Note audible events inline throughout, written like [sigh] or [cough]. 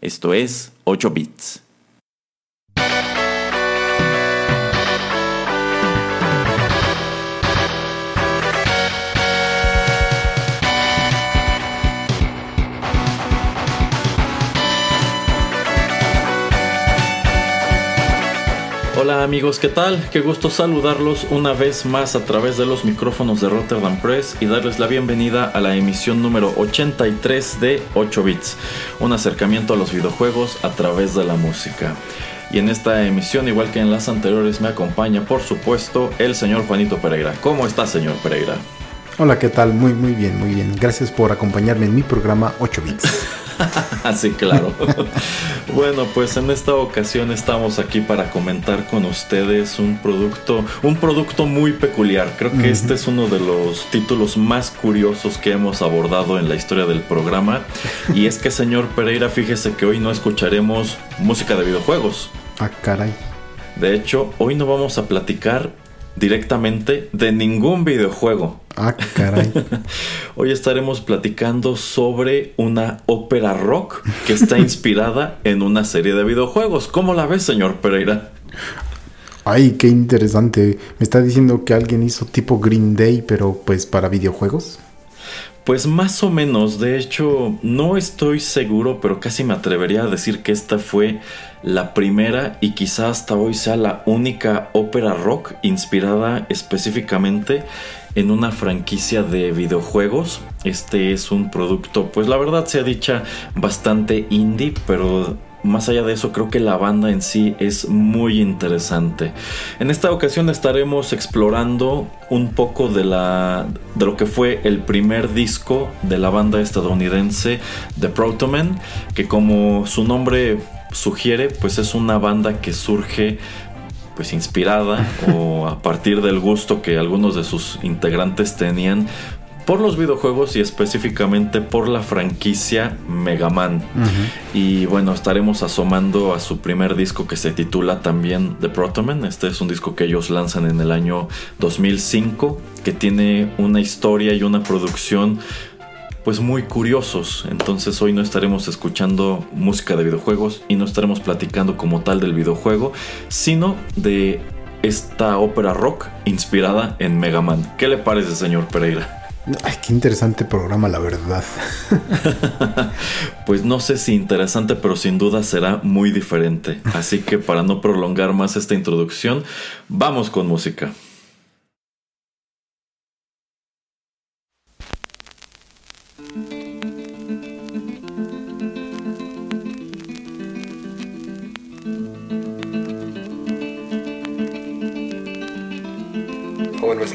Esto es 8 bits. Hola amigos, ¿qué tal? Qué gusto saludarlos una vez más a través de los micrófonos de Rotterdam Press y darles la bienvenida a la emisión número 83 de 8 bits, un acercamiento a los videojuegos a través de la música. Y en esta emisión, igual que en las anteriores, me acompaña por supuesto el señor Juanito Pereira. ¿Cómo está señor Pereira? Hola, ¿qué tal? Muy, muy bien, muy bien. Gracias por acompañarme en mi programa 8 bits. [laughs] [laughs] Así claro. [laughs] bueno, pues en esta ocasión estamos aquí para comentar con ustedes un producto, un producto muy peculiar. Creo que este es uno de los títulos más curiosos que hemos abordado en la historia del programa. Y es que, señor Pereira, fíjese que hoy no escucharemos música de videojuegos. Ah, caray. De hecho, hoy no vamos a platicar directamente de ningún videojuego. Ah, caray. [laughs] Hoy estaremos platicando sobre una ópera rock que está [laughs] inspirada en una serie de videojuegos. ¿Cómo la ves, señor Pereira? Ay, qué interesante. Me está diciendo que alguien hizo tipo Green Day, pero pues para videojuegos. Pues más o menos, de hecho, no estoy seguro, pero casi me atrevería a decir que esta fue la primera y quizá hasta hoy sea la única ópera rock inspirada específicamente en una franquicia de videojuegos. Este es un producto, pues la verdad se ha dicha bastante indie, pero más allá de eso, creo que la banda en sí es muy interesante. En esta ocasión estaremos explorando un poco de, la, de lo que fue el primer disco de la banda estadounidense The Protomen, que como su nombre sugiere, pues es una banda que surge pues inspirada [laughs] o a partir del gusto que algunos de sus integrantes tenían por los videojuegos y específicamente por la franquicia Mega Man. Y bueno, estaremos asomando a su primer disco que se titula también The Protoman. Este es un disco que ellos lanzan en el año 2005, que tiene una historia y una producción pues muy curiosos. Entonces hoy no estaremos escuchando música de videojuegos y no estaremos platicando como tal del videojuego, sino de esta ópera rock inspirada en Mega Man. ¿Qué le parece, señor Pereira? Ay, qué interesante programa, la verdad. pues no sé si interesante, pero sin duda será muy diferente. Así que para no prolongar más esta introducción, vamos con música.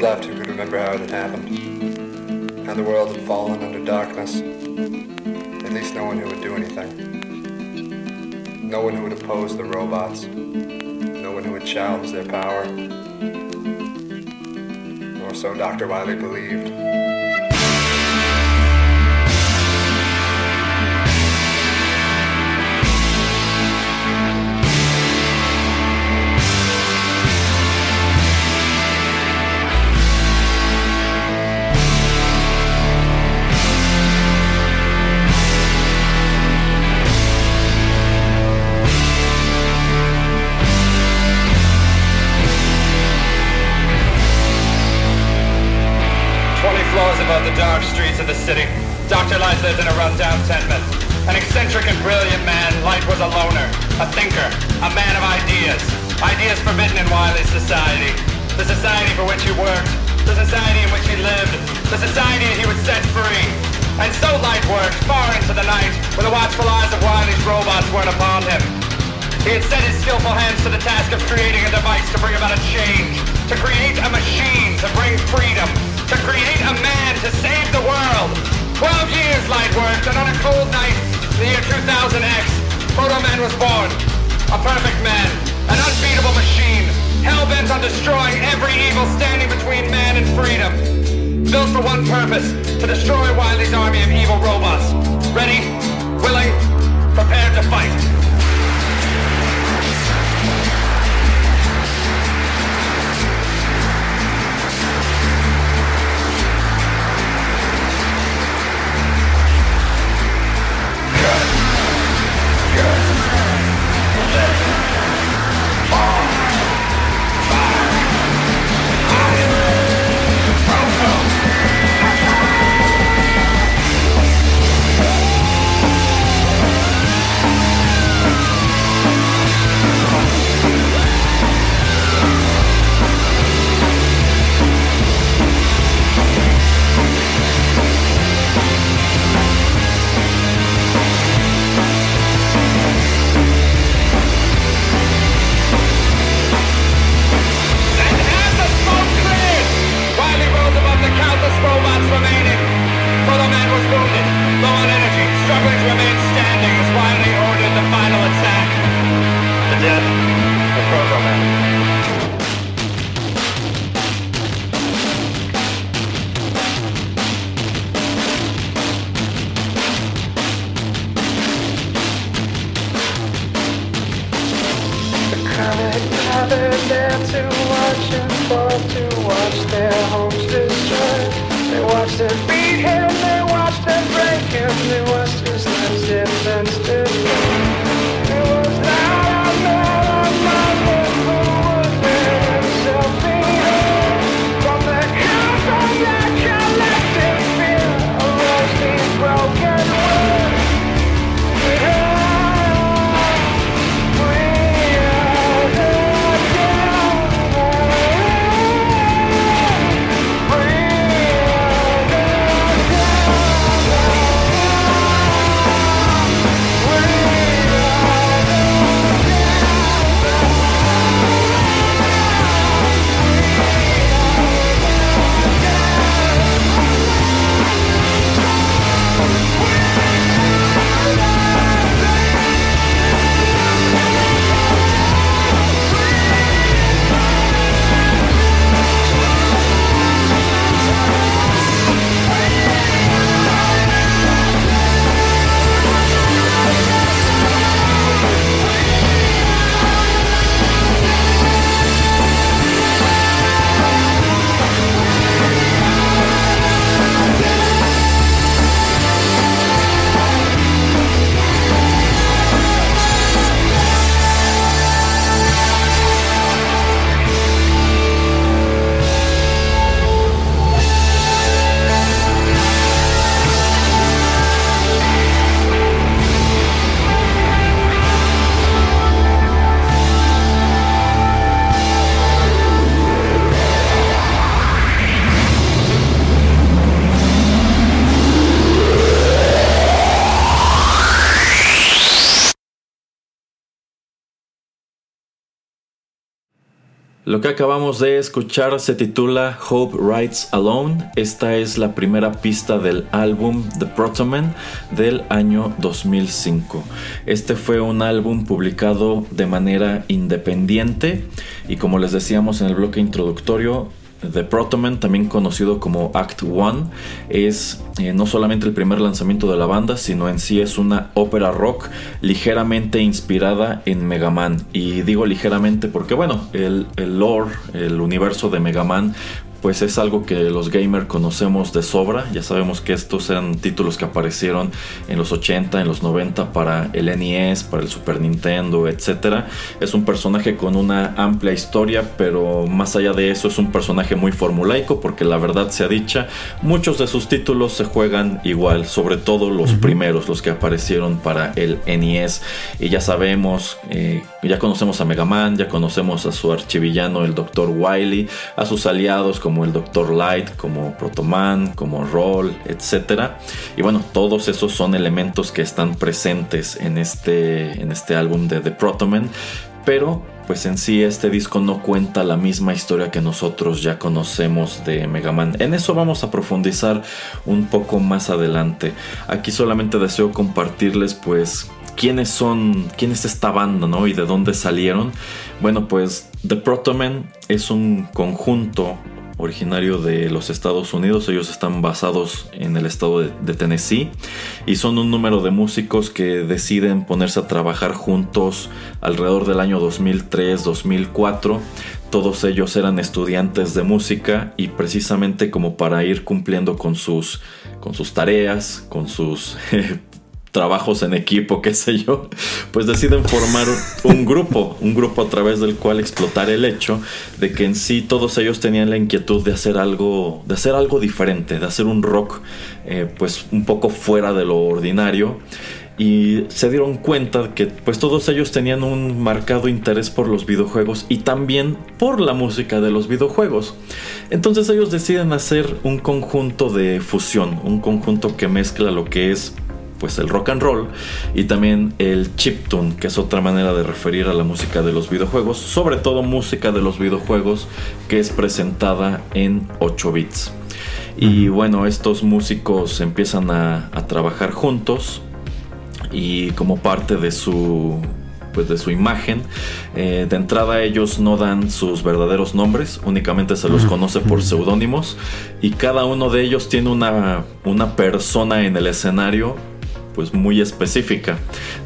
Left who could remember how it had happened. How the world had fallen under darkness. At least no one who would do anything. No one who would oppose the robots. No one who would challenge their power. Or so Dr. Wiley believed. Floors above the dark streets of the city, Dr. Light lived in a rundown tenement. An eccentric and brilliant man, Light was a loner, a thinker, a man of ideas. Ideas forbidden in Wiley's society. The society for which he worked, the society in which he lived, the society he would set free. And so Light worked far into the night, when the watchful eyes of Wiley's robots weren't upon him. He had set his skillful hands to the task of creating a device to bring about a change, to create a machine to bring freedom, to create a man to save the world. Twelve years light worked, and on a cold night, the year 2000X, Proto-Man was born. A perfect man. An unbeatable machine. Hell-bent on destroying every evil standing between man and freedom. Built for one purpose. To destroy Wildey's army of evil robots. Ready, willing, prepared to fight. There to watch and fall to watch their homes destroyed. They watched it beat Lo que acabamos de escuchar se titula Hope Rides Alone. Esta es la primera pista del álbum The Protoman del año 2005. Este fue un álbum publicado de manera independiente y como les decíamos en el bloque introductorio, The Protoman, también conocido como Act One, es eh, no solamente el primer lanzamiento de la banda, sino en sí es una ópera rock ligeramente inspirada en Mega Man. Y digo ligeramente porque, bueno, el, el lore, el universo de Mega Man, pues es algo que los gamers conocemos de sobra. Ya sabemos que estos eran títulos que aparecieron en los 80, en los 90 para el NES, para el Super Nintendo, etc. Es un personaje con una amplia historia, pero más allá de eso es un personaje muy formulaico porque la verdad sea dicha, muchos de sus títulos se juegan igual, sobre todo los primeros, los que aparecieron para el NES. Y ya sabemos, eh, ya conocemos a Mega Man, ya conocemos a su archivillano, el Dr. Wily, a sus aliados como como el Dr. Light, como Protoman, como Roll, etc. Y bueno, todos esos son elementos que están presentes en este, en este álbum de The Protoman, pero pues en sí este disco no cuenta la misma historia que nosotros ya conocemos de Mega Man. En eso vamos a profundizar un poco más adelante. Aquí solamente deseo compartirles pues quiénes son, quién es esta banda, ¿no? Y de dónde salieron. Bueno, pues The Protomen es un conjunto originario de los Estados Unidos. Ellos están basados en el estado de, Tennessee y son un número de músicos que deciden ponerse a trabajar juntos alrededor del año 2003-2004. Todos ellos eran estudiantes de música y precisamente como para ir cumpliendo con sus, con sus tareas, con sus [laughs] trabajos en equipo, qué sé yo, pues deciden formar un grupo, un grupo a través del cual explotar el hecho de que en sí todos ellos tenían la inquietud de hacer algo, de hacer algo diferente, de hacer un rock eh, pues un poco fuera de lo ordinario y se dieron cuenta que pues todos ellos tenían un marcado interés por los videojuegos y también por la música de los videojuegos. Entonces ellos deciden hacer un conjunto de fusión, un conjunto que mezcla lo que es pues el rock and roll y también el chiptune, que es otra manera de referir a la música de los videojuegos, sobre todo música de los videojuegos que es presentada en 8 bits. Y bueno, estos músicos empiezan a, trabajar juntos y como parte de su pues de su imagen. Eh, de entrada ellos no dan sus verdaderos nombres, únicamente se los conoce por seudónimos y cada uno de ellos tiene una, una persona en el escenario pues muy específica.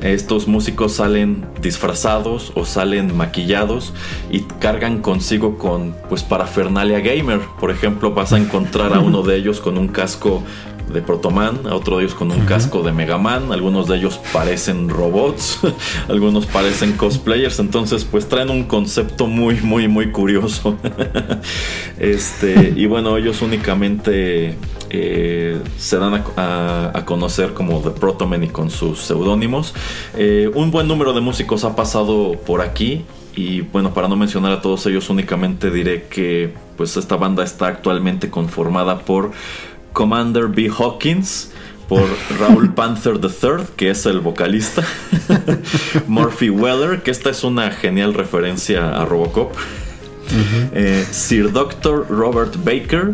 Estos músicos salen disfrazados o salen maquillados y cargan consigo con pues parafernalia gamer. Por ejemplo, vas a encontrar a uno de ellos con un casco de Protoman, a otro de ellos con un casco de Megaman, algunos de ellos parecen robots, [laughs] algunos parecen cosplayers, entonces pues traen un concepto muy muy muy curioso. [laughs] este, y bueno, ellos únicamente eh, se dan a, conocer como The Protoman y con sus seudónimos. Eh, un buen número de músicos ha pasado por aquí y bueno, para no mencionar a todos ellos, únicamente diré que pues esta banda está actualmente conformada por Commander B. Hawkins, por Raúl Panther III, que es el vocalista, [laughs] Murphy Weller, que esta es una genial referencia a Robocop, eh, Sir Dr. Robert Baker,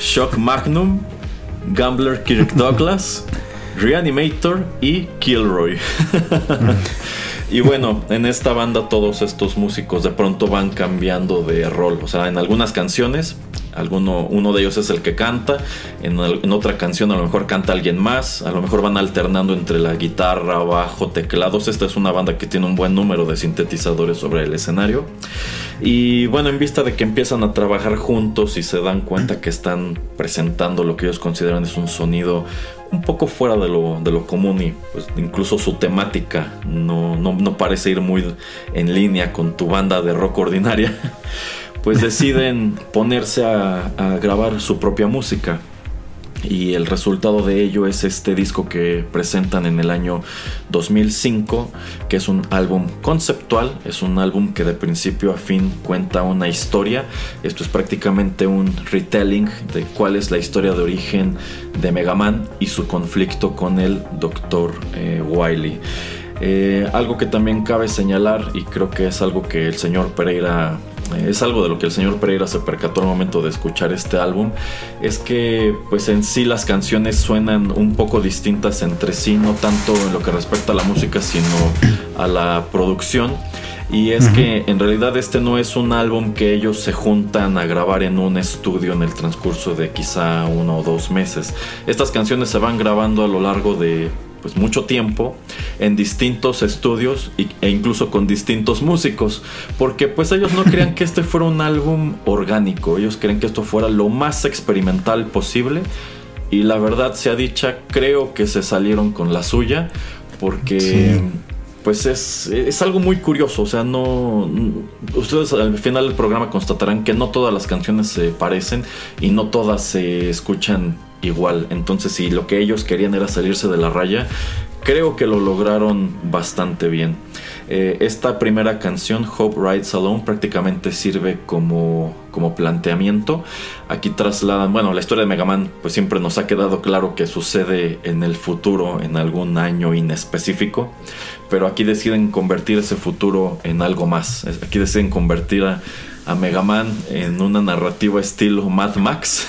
Shock Magnum, Gambler Kirk [laughs] Douglas, Reanimator y Kilroy. [laughs] Y bueno, en esta banda todos estos músicos de pronto van cambiando de rol. O sea, en algunas canciones Alguno, uno de ellos es el que canta, en, otra canción a lo mejor canta alguien más, a lo mejor van alternando entre la guitarra, bajo, teclados. Esta es una banda que tiene un buen número de sintetizadores sobre el escenario. Y bueno, en vista de que empiezan a trabajar juntos y se dan cuenta que están presentando lo que ellos consideran es un sonido un poco fuera de lo, común y pues incluso su temática no, no, no parece ir muy en línea con tu banda de rock ordinaria. [laughs] pues deciden ponerse a, grabar su propia música. Y el resultado de ello es este disco que presentan en el año 2005, que es un álbum conceptual, es un álbum que de principio a fin cuenta una historia. Esto es prácticamente un retelling de cuál es la historia de origen de Mega Man y su conflicto con el Dr. Eh, Wily. Eh, algo que también cabe señalar, y creo que es algo que el señor Pereira es algo de lo que el señor Pereira se percató al momento de escuchar este álbum, es que pues en sí las canciones suenan un poco distintas entre sí, no tanto en lo que respecta a la música, sino a la producción. Y es que en realidad este no es un álbum que ellos se juntan a grabar en un estudio en el transcurso de quizá uno o dos meses. Estas canciones se van grabando a lo largo de pues mucho tiempo en distintos estudios e incluso con distintos músicos porque pues ellos no creían que este fuera un álbum orgánico ellos creen que esto fuera lo más experimental posible y la verdad sea dicha creo que se salieron con la suya porque pues es, es, algo muy curioso o sea no ustedes al final del programa constatarán que no todas las canciones se parecen y no todas se escuchan igual. Entonces, si lo que ellos querían era salirse de la raya, creo que lo lograron bastante bien. Eh, esta primera canción, Hope Rides Alone, prácticamente sirve como, como planteamiento. Aquí trasladan, bueno, la historia de Mega Man, pues siempre nos ha quedado claro que sucede en el futuro, en algún año inespecífico, pero aquí deciden convertir ese futuro en algo más. Aquí deciden convertir a, a Mega Man en una narrativa estilo Mad Max,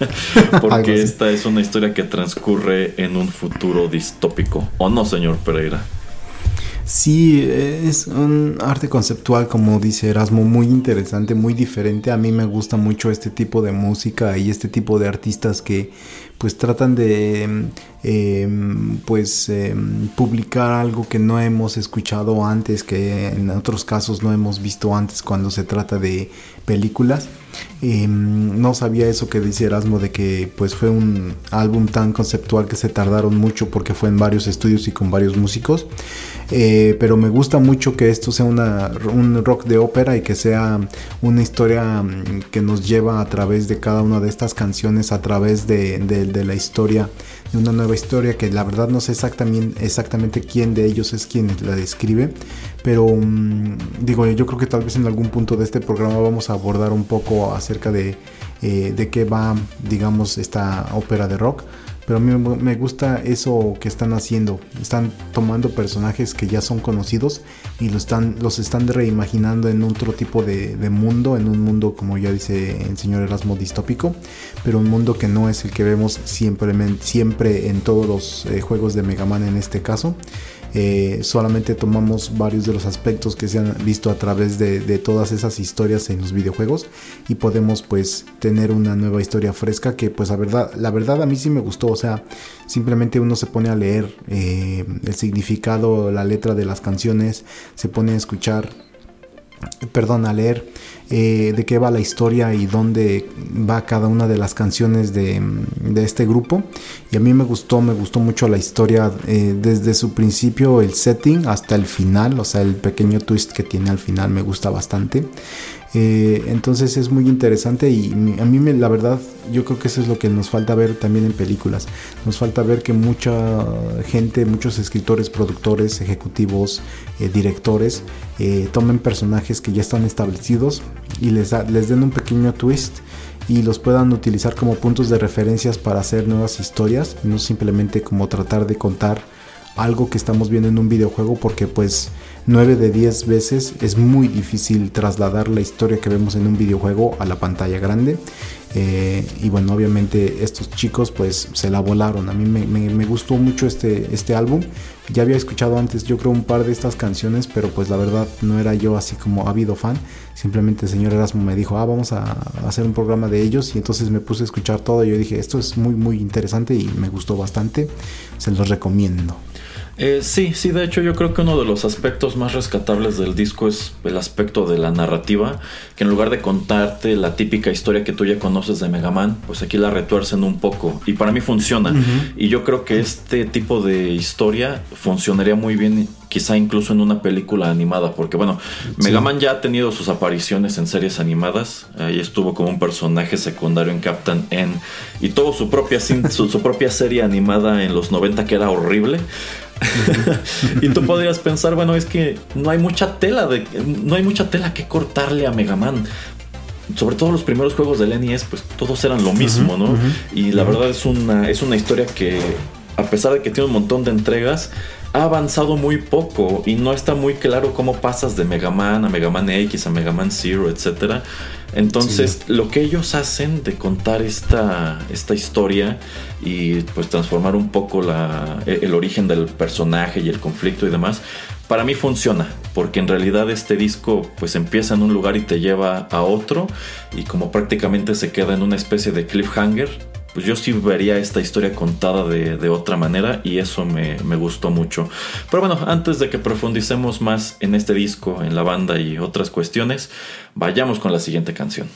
[laughs] porque esta es una historia que transcurre en un futuro distópico. ¿O no, señor Pereira? Sí, es un arte conceptual, como dice Erasmo, muy interesante, muy diferente. A mí me gusta mucho este tipo de música y este tipo de artistas que pues tratan de em, pues em, publicar algo que no hemos escuchado antes, que en otros casos no hemos visto antes cuando se trata de películas. Em, no sabía eso que dice Erasmo de que pues fue un álbum tan conceptual que se tardaron mucho porque fue en varios estudios y con varios músicos. Eh, pero me gusta mucho que esto sea un rock de ópera y que sea una historia mm, que nos lleva a través de cada una de estas canciones, a través de, de- de la historia, una nueva historia que la verdad no sé exactamente, exactamente quién de ellos es quien la describe, pero mm, digo, yo creo que tal vez en algún punto de este programa vamos a abordar un poco acerca de, eh, de qué va, digamos, esta ópera de rock. Pero a mí me- gusta eso que están haciendo. Están tomando personajes que ya son conocidos y lo están, los están reimaginando en otro tipo de, de mundo, en un mundo, como ya dice el señor Erasmo, distópico, pero un mundo que no es el que vemos siempre, siempre en todos los eh, juegos de Mega Man en este caso. Eh, solamente tomamos varios de los aspectos que se han visto a través de, todas esas historias en los videojuegos y podemos pues tener una nueva historia fresca que pues la verdad, la verdad a mí sí me gustó, o sea, simplemente uno se pone a leer eh, el significado, la letra de las canciones, se pone a escuchar perdón, a leer eh, de qué va la historia y dónde va cada una de las canciones de, de este grupo. Y a mí me gustó, me gustó mucho la historia eh, desde su principio, el setting hasta el final, o sea, el pequeño twist que tiene al final me gusta bastante. Eh, entonces es muy interesante y a mí me, la verdad yo creo que eso es lo que nos falta ver también en películas. Nos falta ver que mucha gente, muchos escritores, productores, ejecutivos, eh, directores eh, tomen personajes que ya están establecidos y les, les den un pequeño twist y los puedan utilizar como puntos de referencias para hacer nuevas historias, no simplemente como tratar de contar algo que estamos viendo en un videojuego porque pues 9 de 10 veces es muy difícil trasladar la historia que vemos en un videojuego a la pantalla grande. Eh, y bueno obviamente estos chicos pues se la volaron. A mí me, me- me gustó mucho este, este álbum. Ya había escuchado antes yo creo un par de estas canciones pero pues la verdad no era yo así como ávido fan. Simplemente el señor Erasmo me dijo ah vamos a hacer un programa de ellos y entonces me puse a escuchar todo. Y yo dije esto es muy muy interesante y me gustó bastante. Se los recomiendo Eh, sí, sí, de hecho yo creo que uno de los aspectos más rescatables del disco es el aspecto de la narrativa, que en lugar de contarte la típica historia que tú ya conoces de Mega Man, pues aquí la retuercen un poco y para mí funciona. Y yo creo que este tipo de historia funcionaría muy bien quizá incluso en una película animada, porque bueno, Mega Man ya ha tenido sus apariciones en series animadas, ahí estuvo como un personaje secundario en Captain N y tuvo su propia, su, su propia serie animada en los 90 que era horrible. [laughs] y tú podrías pensar, bueno, es que no hay mucha tela de no hay mucha tela que cortarle a Mega Man. Sobre todo los primeros juegos del NES, pues todos eran lo mismo, ¿no? Y la verdad es una es una historia que a pesar de que tiene un montón de entregas, ha avanzado muy poco y no está muy claro cómo pasas de Mega Man a Mega Man X a Mega Man Zero, etcétera. Entonces, lo que ellos hacen de contar esta, esta historia y pues transformar un poco la, e, el origen del personaje y el conflicto y demás, para mí funciona, porque en realidad este disco pues empieza en un lugar y te lleva a otro y como prácticamente se queda en una especie de cliffhanger, pues yo sí vería esta historia contada de, de otra manera y eso me, me gustó mucho. Pero bueno, antes de que profundicemos más en este disco, en la banda y otras cuestiones, vayamos con la siguiente canción.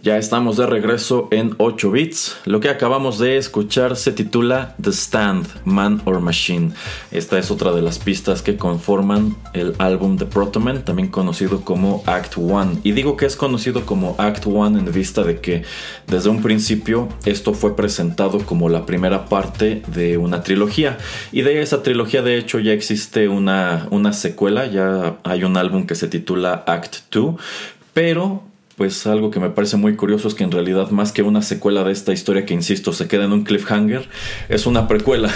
Ya estamos de regreso en 8 bits. Lo que acabamos de escuchar se titula The Stand, Man or Machine. Esta es otra de las pistas que conforman el álbum de Protoman, también conocido como Act 1. Y digo que es conocido como Act 1 en vista de que desde un principio esto fue presentado como la primera parte de una trilogía. Y de esa trilogía de hecho ya existe una, una secuela, ya hay un álbum que se titula Act 2. Pero pues algo que me parece muy curioso es que en realidad más que una secuela de esta historia que insisto se queda en un cliffhanger, es una precuela.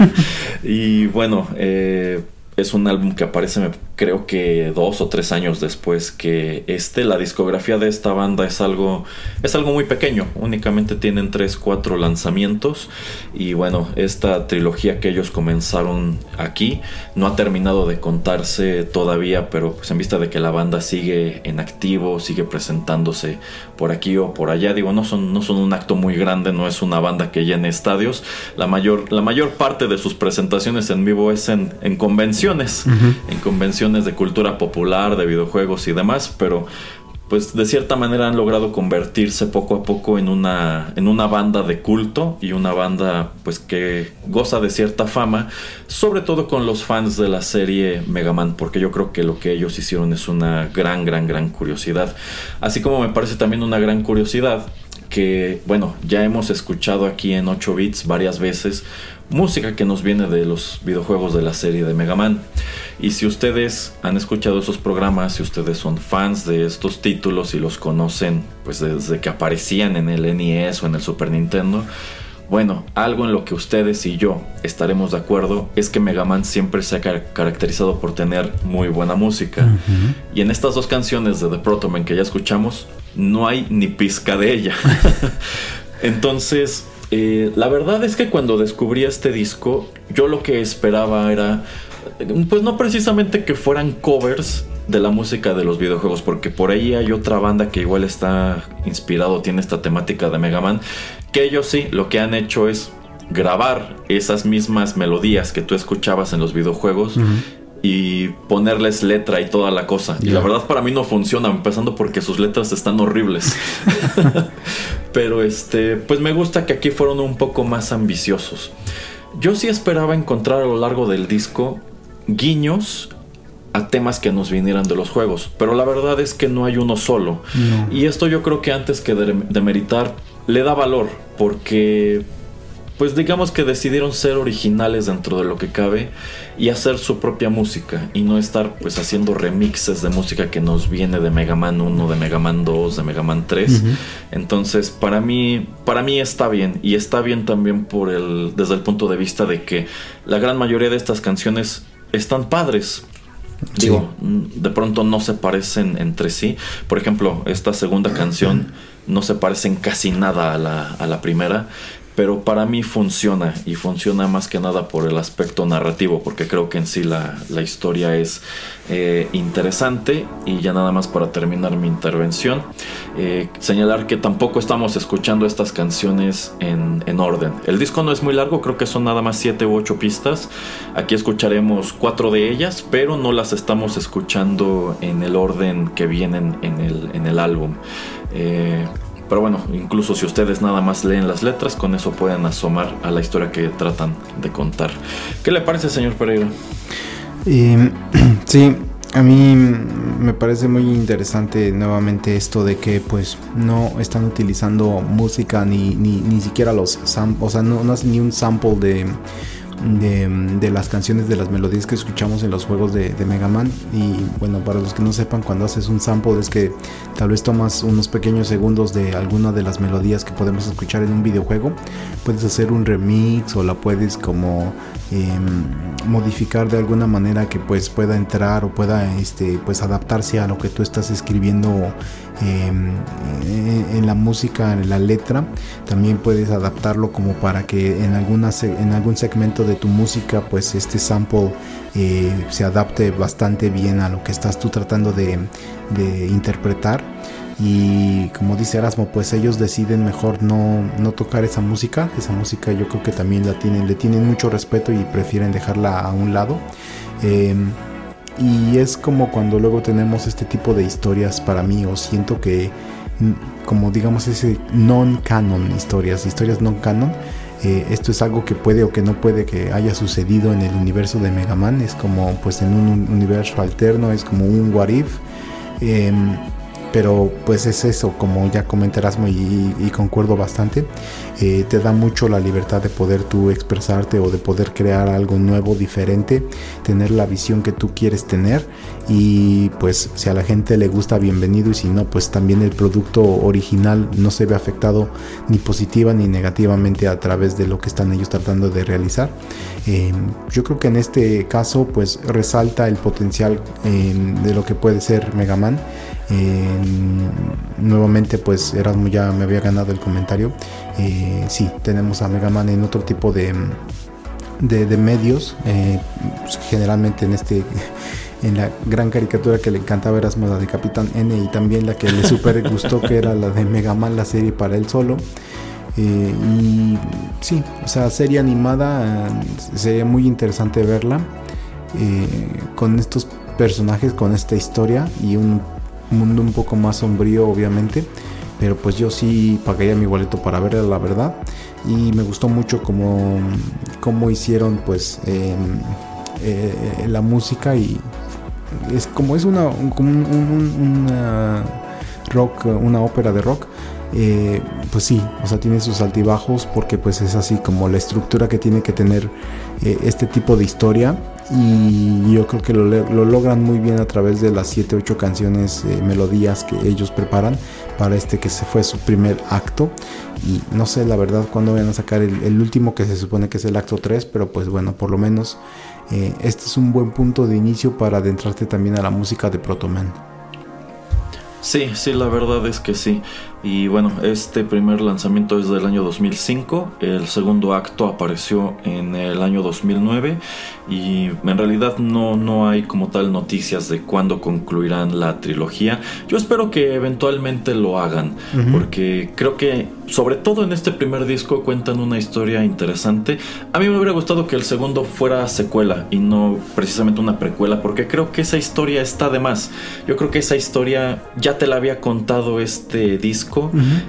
[laughs] y bueno, eh, es un álbum que aparece creo que dos o tres años después que este. La discografía de esta banda es algo, es algo muy pequeño. Únicamente tienen tres, cuatro lanzamientos. Y bueno, esta trilogía que ellos comenzaron aquí no ha terminado de contarse todavía, pero pues en vista de que la banda sigue en activo, sigue presentándose por aquí o por allá. Digo, no son, no son un acto muy grande, no es una banda que llene estadios. La mayor, la mayor parte de sus presentaciones en vivo es en, en convenciones. En convenciones de cultura popular, de videojuegos y demás. Pero pues de cierta manera han logrado convertirse poco a poco en una, en una banda de culto y una banda pues que goza de cierta fama, sobre todo con los fans de la serie Mega Man, porque yo creo que lo que ellos hicieron es una gran, gran, gran curiosidad. Así como me parece también una gran curiosidad que, bueno, ya hemos escuchado aquí en 8 bits varias veces música que nos viene de los videojuegos de la serie de Mega Man. Y si ustedes han escuchado esos programas, si ustedes son fans de estos títulos y los conocen pues desde que aparecían en el NES o en el Super Nintendo, bueno, algo en lo que ustedes y yo estaremos de acuerdo es que Mega Man siempre se ha caracterizado por tener muy buena música. Y en estas dos canciones de The Protoman que ya escuchamos, no hay ni pizca de ella. [laughs] Entonces, eh, la verdad es que cuando descubrí este disco, yo lo que esperaba era, pues no precisamente que fueran covers de la música de los videojuegos, porque por ahí hay otra banda que igual está inspirado, tiene esta temática de Mega Man, que ellos sí, lo que han hecho es grabar esas mismas melodías que tú escuchabas en los videojuegos y ponerles letra y toda la cosa. Y la verdad para mí no funciona, empezando porque sus letras están horribles. [laughs] Pero este, pues me gusta que aquí fueron un poco más ambiciosos. Yo sí esperaba encontrar a lo largo del disco guiños a temas que nos vinieran de los juegos, pero la verdad es que no hay uno solo. Y esto yo creo que antes que demeritar le da valor, porque pues digamos que decidieron ser originales dentro de lo que cabe y hacer su propia música y no estar pues haciendo remixes de música que nos viene de Mega Man 1, de Mega Man 2, de Mega Man 3. Entonces, para mí para mí está bien y está bien también por el desde el punto de vista de que la gran mayoría de estas canciones están padres. Digo, de pronto no se parecen entre sí. Por ejemplo, esta segunda canción no se parecen casi nada a la, a la primera pero para mí funciona y funciona más que nada por el aspecto narrativo, porque creo que en sí la, historia es eh, interesante y ya nada más para terminar mi intervención, eh, señalar que tampoco estamos escuchando estas canciones en, en, orden. El disco no es muy largo, creo que son nada más 7 u 8 pistas, aquí escucharemos 4 de ellas, pero no las estamos escuchando en el orden que vienen en el, en el álbum. Eh, pero bueno, incluso si ustedes nada más leen las letras, con eso pueden asomar a la historia que tratan de contar. ¿Qué le parece, señor Pereira? [clears throat] sí, a mí me parece muy interesante nuevamente esto de que pues no están utilizando música ni, ni, ni siquiera los samples, o sea, no, no ni un sample de de, las canciones, de las melodías que escuchamos en los juegos de, Mega Man. Y bueno, para los que no sepan, cuando haces un sample es que tal vez tomas unos pequeños segundos de alguna de las melodías que podemos escuchar en un videojuego. Puedes hacer un remix o la puedes como em, modificar de alguna manera que pues pueda entrar o pueda este, pues adaptarse a lo que tú estás escribiendo Em, en la música, en la letra, también puedes adaptarlo como para que en, alguna, en algún segmento de tu música, pues este sample eh, se adapte bastante bien a lo que estás tú tratando de, interpretar. Y como dice Erasmo, pues ellos deciden mejor no, no, tocar esa música. Esa música yo creo que también la tienen, le tienen mucho respeto y prefieren dejarla a un lado. Em, y es como cuando luego tenemos este tipo de historias para mí, o siento que mm, como digamos ese non-canon historias, historias non-canon. Eh, esto es algo que puede o que no puede que haya sucedido en el universo de Mega Man. Es como pues en un universo alterno, es como un what if. Em, pero pues es eso, como ya comentarás y, y concuerdo bastante, eh, te da mucho la libertad de poder tú expresarte o de poder crear algo nuevo, diferente, tener la visión que tú quieres tener y pues si a la gente le gusta, bienvenido y si no, pues también el producto original no se ve afectado ni positiva ni negativamente a través de lo que están ellos tratando de realizar. Eh, yo creo que en este caso pues resalta el potencial eh, de lo que puede ser Mega Man nuevamente pues Erasmo ya me había ganado el comentario. Eh, sí, tenemos a Mega Man en otro tipo de, de, medios. Eh, pues, generalmente en este [laughs] en la gran caricatura que le encantaba Erasmo, la de Capitán N y también la que le super [laughs] gustó que era la de Mega Man, la serie para él solo. Eh, y sí, o sea, serie animada, sería muy interesante verla con estos personajes, con esta historia y un mundo un poco más sombrío obviamente pero pues yo sí pagaría mi boleto para verla la verdad. Y me gustó mucho como, como hicieron pues em, eh, la música y es como es una, una rock una ópera de rock eh, pues sí, o sea, tiene sus altibajos porque pues es así como la estructura que tiene que tener eh, este tipo de historia y yo creo que lo, logran muy bien a través de las 7, 8 canciones, eh, melodías que ellos preparan para este que se fue su primer acto y no sé la verdad cuándo van a sacar el, último que se supone que es el acto 3, pero pues bueno, por lo menos este es un buen punto de inicio para adentrarte también a la música de Protoman. Sí, sí, la verdad es que sí. Y bueno, este primer lanzamiento es del año 2005, el segundo acto apareció en el año 2009 y en realidad no, no hay como tal noticias de cuándo concluirán la trilogía. Yo espero que eventualmente lo hagan, porque creo que sobre todo en este primer disco cuentan una historia interesante. A mí me hubiera gustado que el segundo fuera secuela y no precisamente una precuela, porque creo que esa historia está de más. Yo creo que esa historia ya te la había contado este disco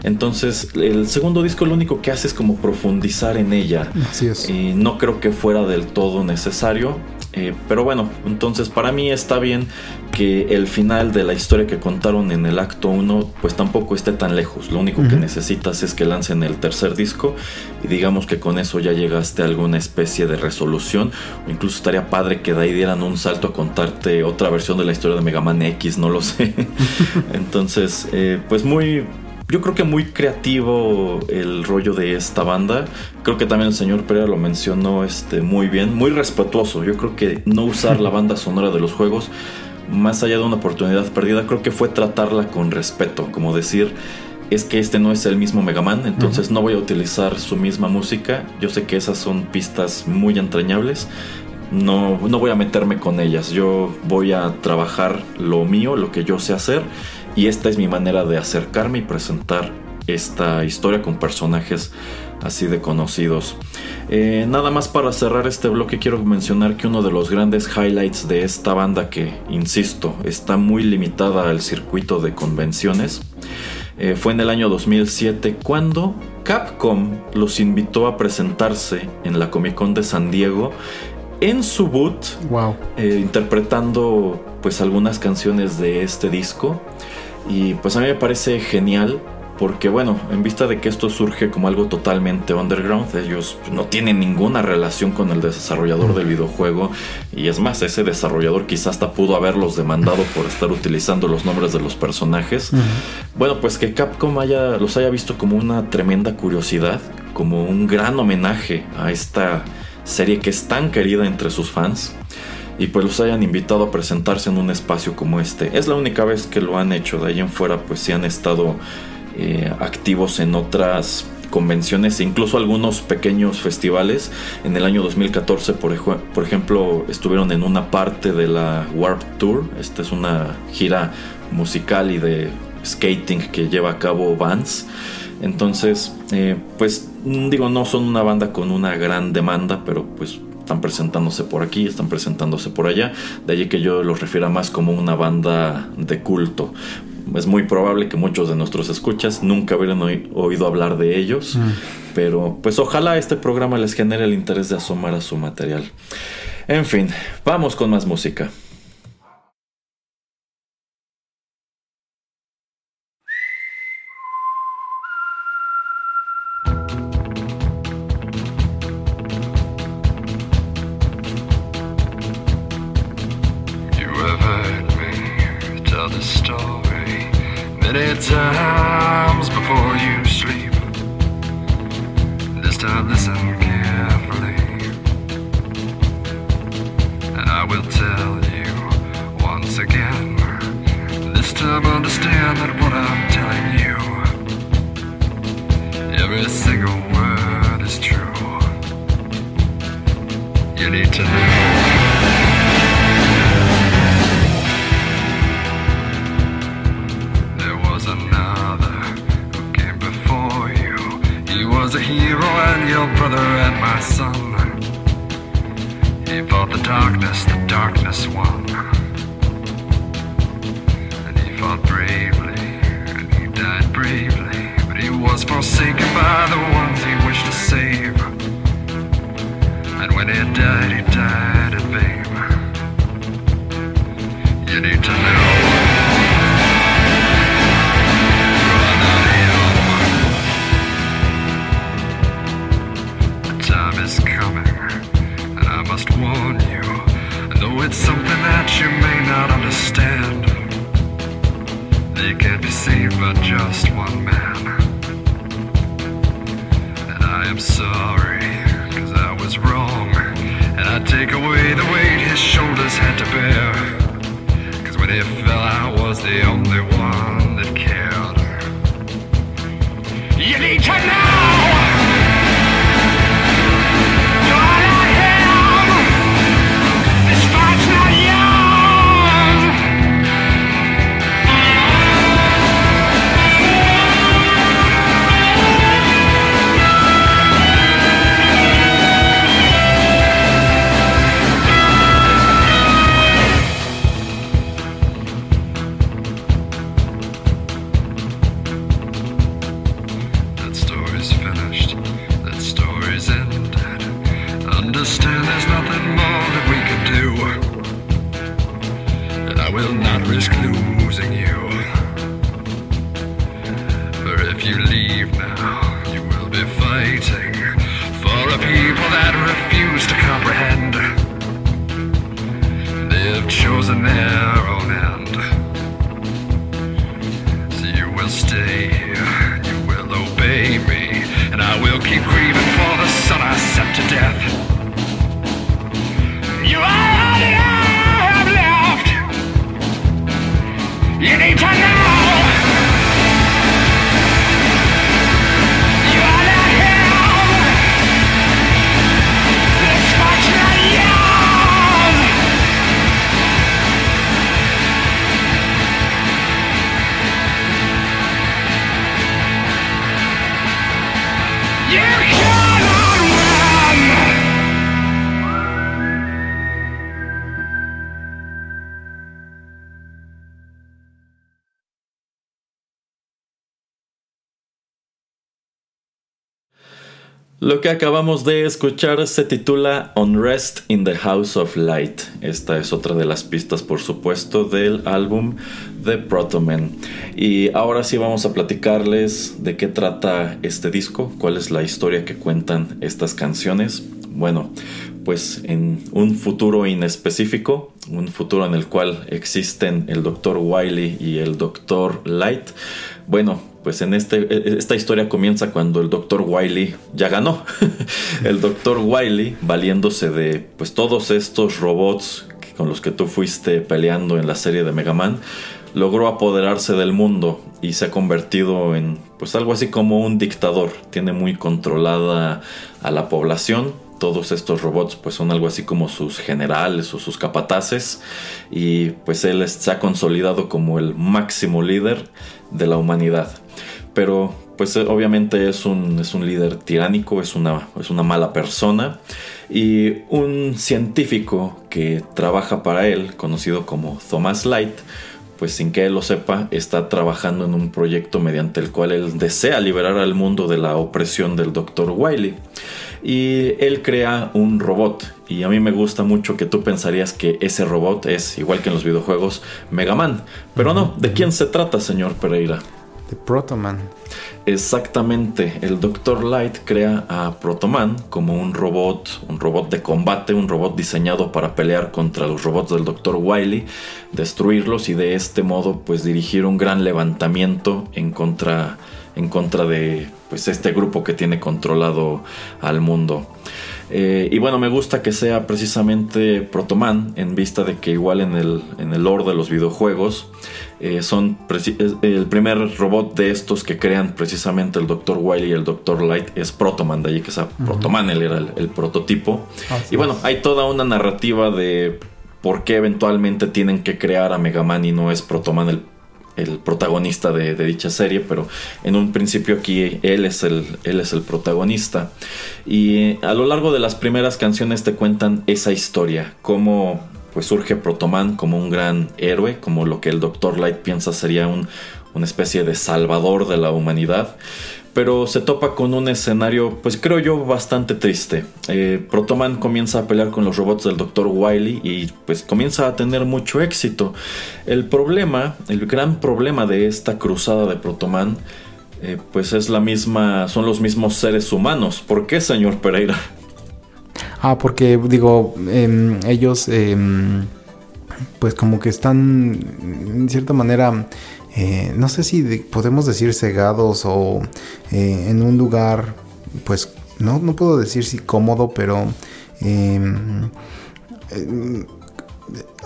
entonces, el segundo disco lo único que hace es como profundizar en ella. Así es. Y no creo que fuera del todo necesario. Eh, pero bueno, entonces para mí está bien que el final de la historia que contaron en el acto 1 pues tampoco esté tan lejos. Lo único que necesitas es que lancen el tercer disco y digamos que con eso ya llegaste a alguna especie de resolución. O incluso estaría padre que de ahí dieran un salto a contarte otra versión de la historia de Mega Man X, no lo sé. [laughs] entonces, eh, pues muy yo creo que muy creativo el rollo de esta banda. Creo que también el señor Pereira lo mencionó este, muy bien, muy respetuoso. Yo creo que no usar la [laughs] banda sonora de los juegos, más allá de una oportunidad perdida, creo que fue tratarla con respeto, como decir, es que este no es el mismo Mega Man, entonces no voy a utilizar su misma música. Yo sé que esas son pistas muy entrañables. No, no voy a meterme con ellas. Yo voy a trabajar lo mío, lo que yo sé hacer y esta es mi manera de acercarme y presentar esta historia con personajes así de conocidos. Eh, nada más para cerrar este bloque quiero mencionar que uno de los grandes highlights de esta banda que, insisto, está muy limitada al circuito de convenciones, eh, fue en el año 2007 cuando Capcom los invitó a presentarse en la Comic Con de San Diego en su boot, wow. Eh, interpretando pues algunas canciones de este disco. Y pues a mí me parece genial porque bueno, en vista de que esto surge como algo totalmente underground, ellos no tienen ninguna relación con el desarrollador del videojuego y es más, ese desarrollador quizás hasta pudo haberlos demandado por estar utilizando los nombres de los personajes. Bueno, pues que Capcom haya, los haya visto como una tremenda curiosidad, como un gran homenaje a esta serie que es tan querida entre sus fans y pues los hayan invitado a presentarse en un espacio como este. Es la única vez que lo han hecho, de ahí en fuera pues sí han estado eh, activos en otras convenciones e incluso algunos pequeños festivales. En el año 2014, por, ejemplo, estuvieron en una parte de la Warp Tour. Esta es una gira musical y de skating que lleva a cabo Vans. Entonces, eh, pues digo, no son una banda con una gran demanda, pero pues están presentándose por aquí, están presentándose por allá. De allí que yo los refiera más como una banda de culto. es muy probable que muchos de nuestros escuchas nunca hubieran oí- oído hablar de ellos, pero pues ojalá este programa les genere el interés de asomar a su material. En fin, vamos con más música. Lo que acabamos de escuchar se titula Unrest in the House of Light. Esta es otra de las pistas, por supuesto, del álbum The Protomen. Y ahora sí vamos a platicarles de qué trata este disco, cuál es la historia que cuentan estas canciones. Bueno, pues en un futuro inespecífico, un futuro en el cual existen el Dr. Wiley y el Dr. Light. Bueno, pues en este, esta historia comienza cuando el Dr. Wiley ya ganó. [laughs] el Dr. Wiley, valiéndose de pues todos estos robots con los que tú fuiste peleando en la serie de Mega Man, logró apoderarse del mundo y se ha convertido en pues algo así como un dictador. Tiene muy controlada a la población. Todos estos robots pues son algo así como sus generales o sus capataces y pues él se ha consolidado como el máximo líder de la humanidad. Pero pues eh, obviamente es un, es un líder tiránico, es una, es una mala persona y un científico que trabaja para él, conocido como Thomas Light, pues sin que él lo sepa, está trabajando en un proyecto mediante el cual él desea liberar al mundo de la opresión del Dr. Wiley. Y él crea un robot. Y a mí me gusta mucho que tú pensarías que ese robot es, igual que en los videojuegos, Mega Man. Pero no, ¿de quién se trata, señor Pereira? De Protoman. Exactamente, el Dr. Light crea a Protoman como un robot, un robot de combate, un robot diseñado para pelear contra los robots del Dr. Wily, destruirlos y de este modo pues dirigir un gran levantamiento en contra, en contra de pues este grupo que tiene controlado al mundo. Eh, y bueno, me gusta que sea precisamente Protoman, en vista de que igual en el, en el lore de los videojuegos eh, son el primer robot de estos que crean precisamente el Dr. Wily y el Dr. Light es Protoman, de allí que sea Protoman, él era el, prototipo. y bueno, hay toda una narrativa de por qué eventualmente tienen que crear a Mega Man y no es Protoman el el protagonista de, dicha serie, pero en un principio aquí él es el, él es el protagonista. Y a lo largo de las primeras canciones te cuentan esa historia, cómo pues surge Protoman como un gran héroe, como lo que el Dr. Light piensa sería un, una especie de salvador de la humanidad pero se topa con un escenario, pues creo yo, bastante triste. Eh, Protoman comienza a pelear con los robots del Dr. Wily y pues comienza a tener mucho éxito. El problema, el gran problema de esta cruzada de Protoman, eh, pues es la misma, son los mismos seres humanos. ¿Por qué, señor Pereira? Ah, porque digo, em, ellos, em, pues como que están, en cierta manera, eh, no sé si podemos decir cegados o eh, en un lugar, pues no, no puedo decir si cómodo, pero em,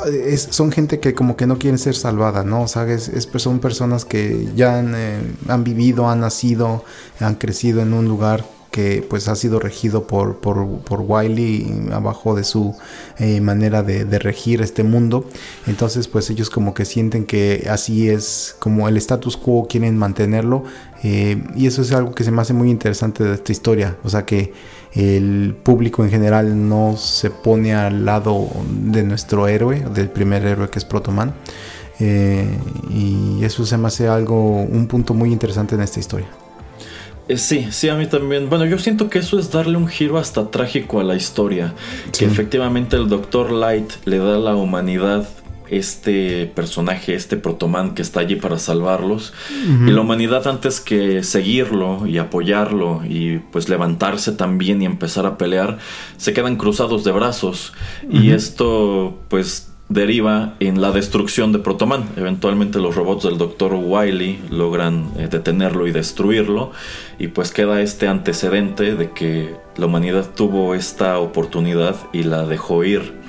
eh, son gente que como que no quieren ser salvada, ¿no? O sea, es, son personas que ya han vivido, han nacido, han crecido en un lugar que pues ha sido regido por, por, por Wiley abajo de su eh, manera de, regir este mundo. Entonces pues ellos como que sienten que así es como el status quo, quieren mantenerlo. Eh, y eso es algo que se me hace muy interesante de esta historia. O sea que el público en general no se pone al lado de nuestro héroe, del primer héroe que es Protoman. Eh, y eso se me hace algo, un punto muy interesante en esta historia. Eh, sí, sí, a mí también. Bueno, yo siento que eso es darle un giro hasta trágico a la historia. Que efectivamente el Doctor Light le da a la humanidad este personaje, este protoman que está allí para salvarlos. Y la humanidad antes que seguirlo y apoyarlo y pues levantarse también y empezar a pelear, se quedan cruzados de brazos. Y esto pues deriva en la destrucción de Protoman. Eventualmente los robots del Dr. Wily logran eh, detenerlo y destruirlo y pues queda este antecedente de que la humanidad tuvo esta oportunidad y la dejó ir.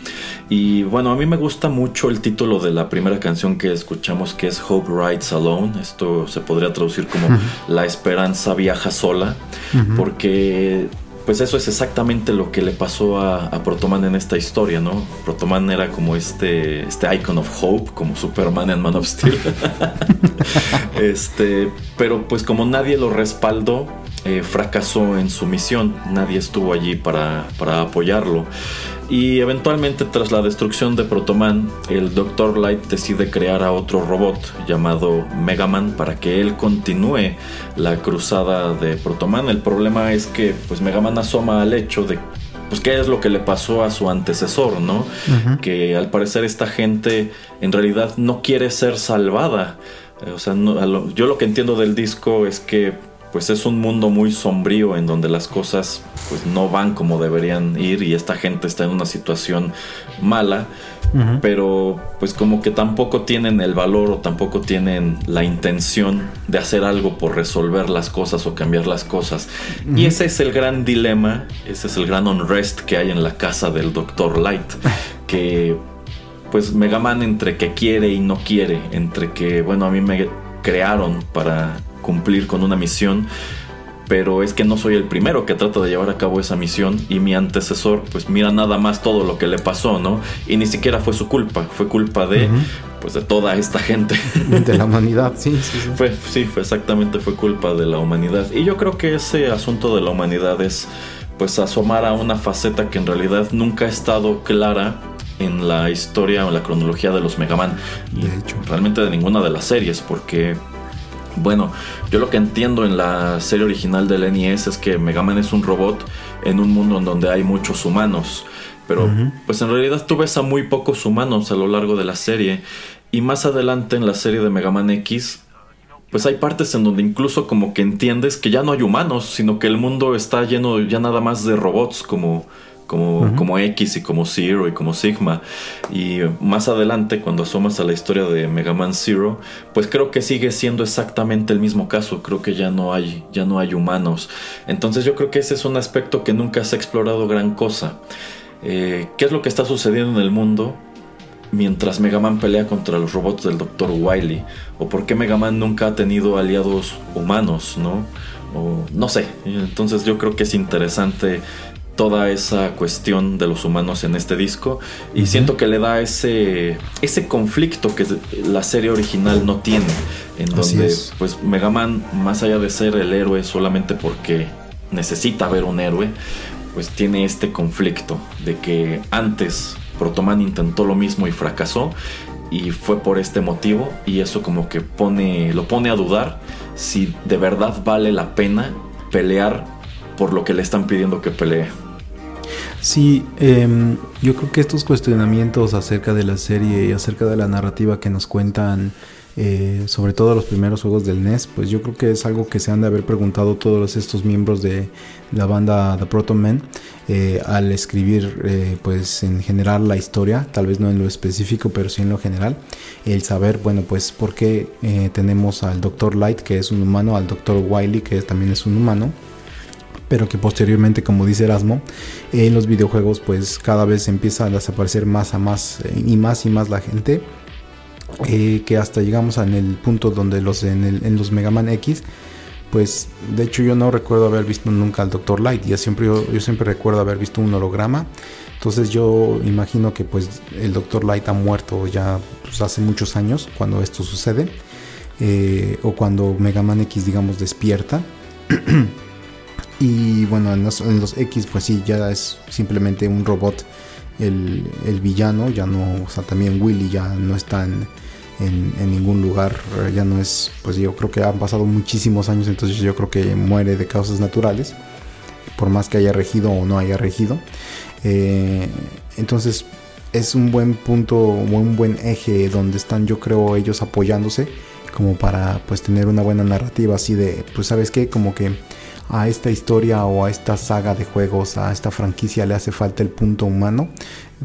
Y bueno, a mí me gusta mucho el título de la primera canción que escuchamos que es Hope Rides Alone. Esto se podría traducir como La esperanza viaja sola, porque pues eso es exactamente lo que le pasó a, Protoman en esta historia, ¿no? Protoman era como este, este icon of hope, como Superman en Man of Steel. [laughs] este, pero pues como nadie lo respaldó, eh, fracasó en su misión, nadie estuvo allí para, para apoyarlo. Y eventualmente tras la destrucción de Protoman, el Dr. Light decide crear a otro robot llamado Megaman para que él continúe la cruzada de Protoman. El problema es que pues Megaman asoma al hecho de pues qué es lo que le pasó a su antecesor, ¿no? Que al parecer esta gente en realidad no quiere ser salvada. O sea, yo lo que entiendo del disco es que pues es un mundo muy sombrío en donde las cosas pues no van como deberían ir y esta gente está en una situación mala, pero pues como que tampoco tienen el valor o tampoco tienen la intención de hacer algo por resolver las cosas o cambiar las cosas. Y ese es el gran dilema, ese es el gran unrest que hay en la casa del Dr. Light, [laughs] que pues Mega Man entre que quiere y no quiere, entre que bueno, a mí me crearon para cumplir con una misión, pero es que no soy el primero que trata de llevar a cabo esa misión y mi antecesor pues mira nada más todo lo que le pasó, ¿no? Y ni siquiera fue su culpa, fue culpa de pues de toda esta gente. De la humanidad, [laughs] sí, sí, sí. Fue, sí, fue exactamente fue culpa de la humanidad. Y yo creo que ese asunto de la humanidad es pues asomar a una faceta que en realidad nunca ha estado clara en la historia o en la cronología de los Mega Man. Y De hecho. realmente de ninguna de las series, porque bueno, yo lo que entiendo en la serie original del NES es que Mega Man es un robot en un mundo en donde hay muchos humanos. Pero pues en realidad tú ves a muy pocos humanos a lo largo de la serie. Y más adelante en la serie de Mega Man X, pues hay partes en donde incluso como que entiendes que ya no hay humanos, sino que el mundo está lleno ya nada más de robots como, como, como X y como Zero y como Sigma. Y más adelante, cuando asomas a la historia de Mega Man Zero, pues creo que sigue siendo exactamente el mismo caso. Creo que ya no hay, ya no hay humanos. Entonces yo creo que ese es un aspecto que nunca se ha explorado gran cosa. Eh, ¿Qué es lo que está sucediendo en el mundo? mientras Mega Man pelea contra los robots del Dr. Wily? ¿O por qué Mega Man nunca ha tenido aliados humanos, no? O no sé. Entonces yo creo que es interesante toda esa cuestión de los humanos en este disco y siento que le da ese ese conflicto que la serie original no tiene en Así donde es. pues Mega Man más allá de ser el héroe solamente porque necesita ver un héroe pues tiene este conflicto de que antes Protoman intentó lo mismo y fracasó y fue por este motivo y eso como que pone lo pone a dudar si de verdad vale la pena pelear por lo que le están pidiendo que pelee. Sí, em, yo creo que estos cuestionamientos acerca de la serie y acerca de la narrativa que nos cuentan, eh, sobre todo los primeros juegos del NES, pues yo creo que es algo que se han de haber preguntado todos estos miembros de la banda The Proton Man eh, al escribir, eh, pues en general la historia, tal vez no en lo específico, pero sí en lo general, el saber, bueno, pues por qué eh, tenemos al Dr. Light, que es un humano, al Dr. Wily, que también es un humano pero que posteriormente, como dice Erasmo, en los videojuegos pues cada vez empieza a desaparecer más a más eh, y más y más la gente, eh, que hasta llegamos en el punto donde los en, el- los Mega Man X, pues de hecho yo no recuerdo haber visto nunca al Dr. Light, ya siempre, yo, yo siempre recuerdo haber visto un holograma, entonces yo imagino que pues el Dr. Light ha muerto ya pues, hace muchos años cuando esto sucede, eh, o cuando Mega Man X digamos despierta. [clears throat] Y bueno, en los, X, pues sí, ya es simplemente un robot el, el villano. Ya no, o sea, también Willy ya no está en, en- ningún lugar. Ya no es, pues yo creo que han pasado muchísimos años, entonces yo creo que muere de causas naturales. Por más que haya regido o no haya regido. Eh, entonces es un buen punto, un buen eje donde están, yo creo, ellos apoyándose como para pues tener una buena narrativa así de, pues sabes qué, como que a esta historia o a esta saga de juegos, a esta franquicia le hace falta el punto humano.